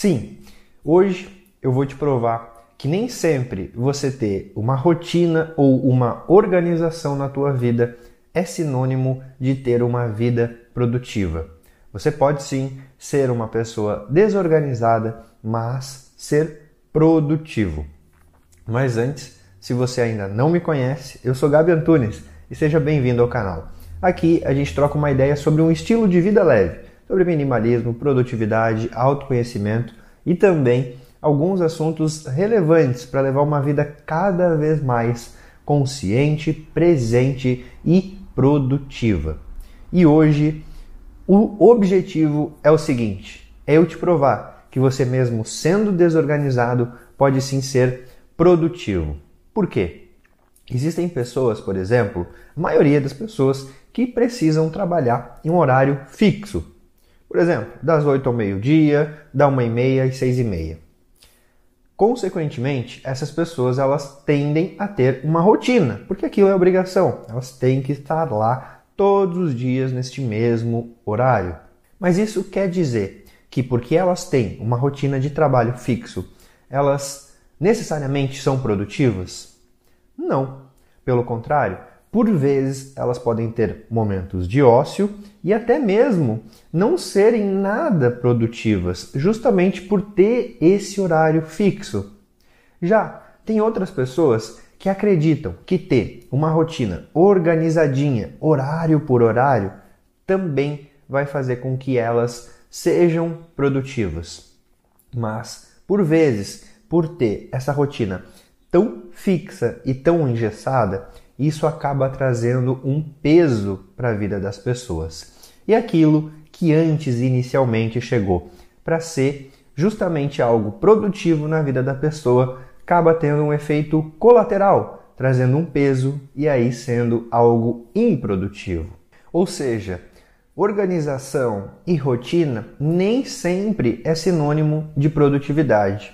Sim, hoje eu vou te provar que nem sempre você ter uma rotina ou uma organização na tua vida é sinônimo de ter uma vida produtiva. Você pode sim ser uma pessoa desorganizada, mas ser produtivo. Mas antes, se você ainda não me conhece, eu sou Gabi Antunes e seja bem-vindo ao canal. Aqui a gente troca uma ideia sobre um estilo de vida leve sobre minimalismo, produtividade, autoconhecimento e também alguns assuntos relevantes para levar uma vida cada vez mais consciente, presente e produtiva. E hoje o objetivo é o seguinte: é eu te provar que você mesmo sendo desorganizado pode sim ser produtivo. Por quê? Existem pessoas, por exemplo, a maioria das pessoas que precisam trabalhar em um horário fixo, por exemplo, das 8 ao meio-dia, da 1 e meia e 6 e meia. Consequentemente, essas pessoas elas tendem a ter uma rotina, porque aquilo é obrigação. Elas têm que estar lá todos os dias neste mesmo horário. Mas isso quer dizer que porque elas têm uma rotina de trabalho fixo, elas necessariamente são produtivas? Não. Pelo contrário, por vezes, elas podem ter momentos de ócio e até mesmo não serem nada produtivas, justamente por ter esse horário fixo. Já tem outras pessoas que acreditam que ter uma rotina organizadinha, horário por horário, também vai fazer com que elas sejam produtivas. Mas, por vezes, por ter essa rotina tão fixa e tão engessada, isso acaba trazendo um peso para a vida das pessoas. E aquilo que antes inicialmente chegou para ser justamente algo produtivo na vida da pessoa acaba tendo um efeito colateral, trazendo um peso e aí sendo algo improdutivo. Ou seja, organização e rotina nem sempre é sinônimo de produtividade.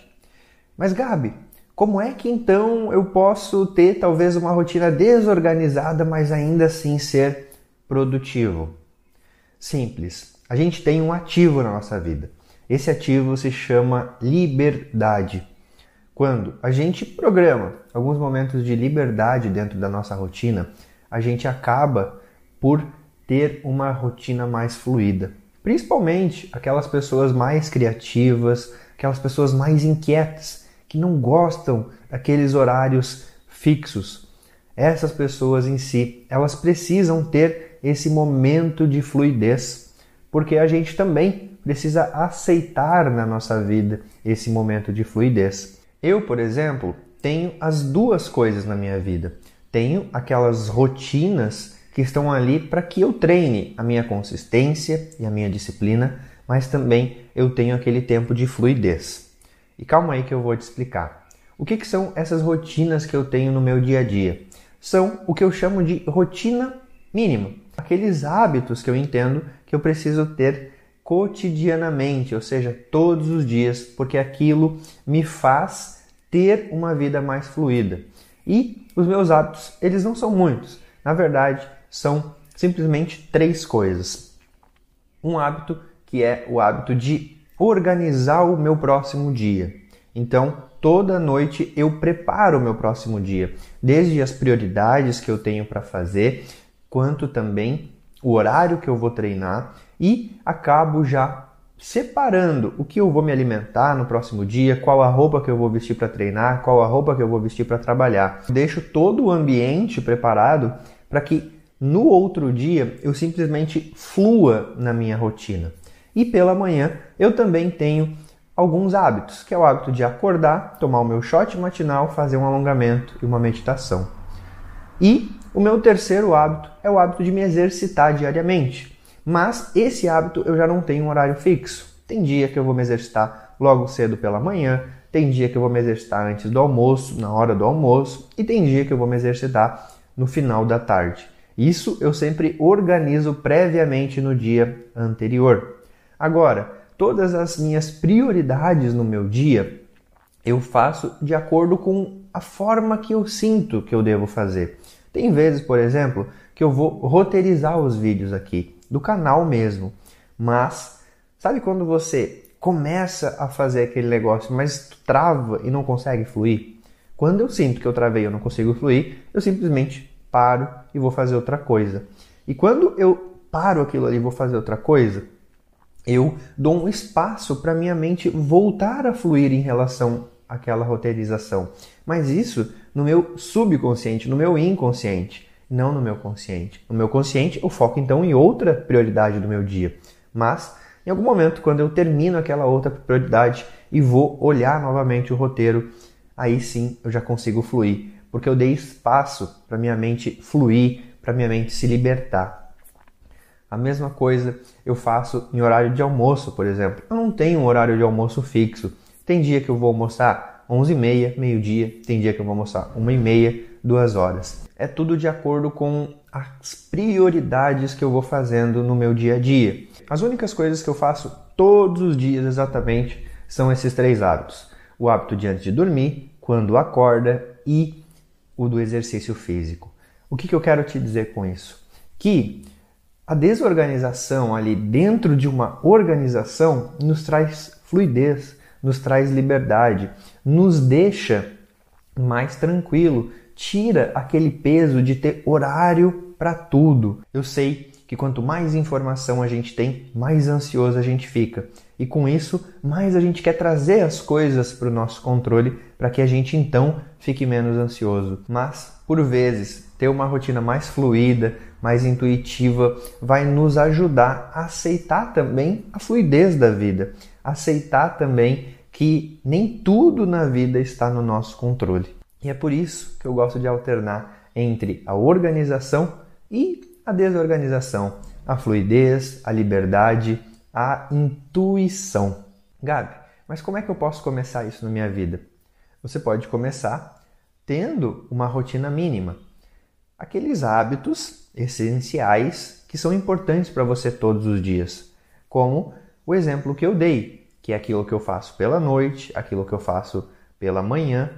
Mas Gabi, como é que então eu posso ter talvez uma rotina desorganizada, mas ainda assim ser produtivo? Simples. A gente tem um ativo na nossa vida. Esse ativo se chama liberdade. Quando a gente programa alguns momentos de liberdade dentro da nossa rotina, a gente acaba por ter uma rotina mais fluida. Principalmente aquelas pessoas mais criativas, aquelas pessoas mais inquietas que não gostam daqueles horários fixos. Essas pessoas em si, elas precisam ter esse momento de fluidez, porque a gente também precisa aceitar na nossa vida esse momento de fluidez. Eu, por exemplo, tenho as duas coisas na minha vida. Tenho aquelas rotinas que estão ali para que eu treine a minha consistência e a minha disciplina, mas também eu tenho aquele tempo de fluidez. E calma aí que eu vou te explicar. O que, que são essas rotinas que eu tenho no meu dia a dia? São o que eu chamo de rotina mínima. Aqueles hábitos que eu entendo que eu preciso ter cotidianamente, ou seja, todos os dias, porque aquilo me faz ter uma vida mais fluida. E os meus hábitos, eles não são muitos. Na verdade, são simplesmente três coisas. Um hábito que é o hábito de organizar o meu próximo dia. Então, toda noite eu preparo o meu próximo dia, desde as prioridades que eu tenho para fazer, quanto também o horário que eu vou treinar e acabo já separando o que eu vou me alimentar no próximo dia, qual a roupa que eu vou vestir para treinar, qual a roupa que eu vou vestir para trabalhar. Deixo todo o ambiente preparado para que no outro dia eu simplesmente flua na minha rotina. E pela manhã eu também tenho alguns hábitos, que é o hábito de acordar, tomar o meu shot matinal, fazer um alongamento e uma meditação. E o meu terceiro hábito é o hábito de me exercitar diariamente. Mas esse hábito eu já não tenho um horário fixo. Tem dia que eu vou me exercitar logo cedo pela manhã, tem dia que eu vou me exercitar antes do almoço, na hora do almoço, e tem dia que eu vou me exercitar no final da tarde. Isso eu sempre organizo previamente no dia anterior. Agora, todas as minhas prioridades no meu dia eu faço de acordo com a forma que eu sinto que eu devo fazer. Tem vezes, por exemplo, que eu vou roteirizar os vídeos aqui do canal mesmo, mas sabe quando você começa a fazer aquele negócio, mas trava e não consegue fluir? Quando eu sinto que eu travei e eu não consigo fluir, eu simplesmente paro e vou fazer outra coisa. E quando eu paro aquilo ali e vou fazer outra coisa, eu dou um espaço para minha mente voltar a fluir em relação àquela roteirização. Mas isso no meu subconsciente, no meu inconsciente, não no meu consciente. No meu consciente, eu foco então em outra prioridade do meu dia. Mas em algum momento, quando eu termino aquela outra prioridade e vou olhar novamente o roteiro, aí sim eu já consigo fluir, porque eu dei espaço para minha mente fluir, para minha mente se libertar. A mesma coisa eu faço em horário de almoço, por exemplo. Eu não tenho um horário de almoço fixo. Tem dia que eu vou almoçar 11h30, meio-dia, tem dia que eu vou almoçar 1h30, 2 horas. É tudo de acordo com as prioridades que eu vou fazendo no meu dia a dia. As únicas coisas que eu faço todos os dias exatamente são esses três hábitos: o hábito de antes de dormir, quando acorda e o do exercício físico. O que, que eu quero te dizer com isso? Que a desorganização ali dentro de uma organização nos traz fluidez, nos traz liberdade, nos deixa mais tranquilo, tira aquele peso de ter horário para tudo. Eu sei que quanto mais informação a gente tem, mais ansioso a gente fica. E com isso, mais a gente quer trazer as coisas para o nosso controle para que a gente então fique menos ansioso. Mas, por vezes, ter uma rotina mais fluida, mais intuitiva, vai nos ajudar a aceitar também a fluidez da vida, aceitar também que nem tudo na vida está no nosso controle. E é por isso que eu gosto de alternar entre a organização e a desorganização, a fluidez, a liberdade, a intuição. Gabi, mas como é que eu posso começar isso na minha vida? Você pode começar tendo uma rotina mínima. Aqueles hábitos essenciais que são importantes para você todos os dias, como o exemplo que eu dei, que é aquilo que eu faço pela noite, aquilo que eu faço pela manhã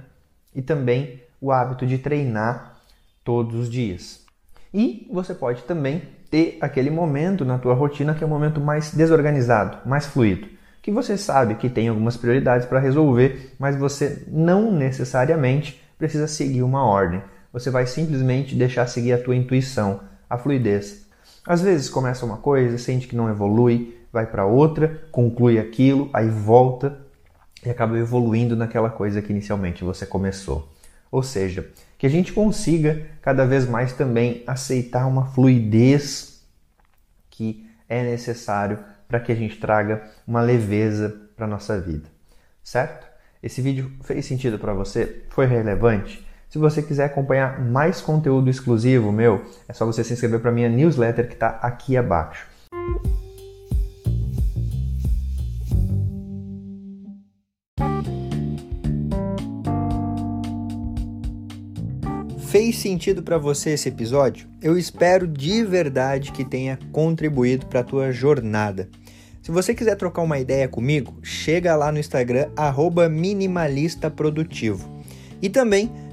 e também o hábito de treinar todos os dias. E você pode também ter aquele momento na tua rotina que é um momento mais desorganizado, mais fluido, que você sabe que tem algumas prioridades para resolver, mas você não necessariamente precisa seguir uma ordem. Você vai simplesmente deixar seguir a tua intuição, a fluidez. Às vezes começa uma coisa, sente que não evolui, vai para outra, conclui aquilo, aí volta e acaba evoluindo naquela coisa que inicialmente você começou. Ou seja, que a gente consiga cada vez mais também aceitar uma fluidez que é necessário para que a gente traga uma leveza para nossa vida, certo? Esse vídeo fez sentido para você? Foi relevante? Se você quiser acompanhar mais conteúdo exclusivo meu, é só você se inscrever para minha newsletter que está aqui abaixo. Fez sentido para você esse episódio? Eu espero de verdade que tenha contribuído para a tua jornada. Se você quiser trocar uma ideia comigo, chega lá no Instagram @minimalistaprodutivo. E também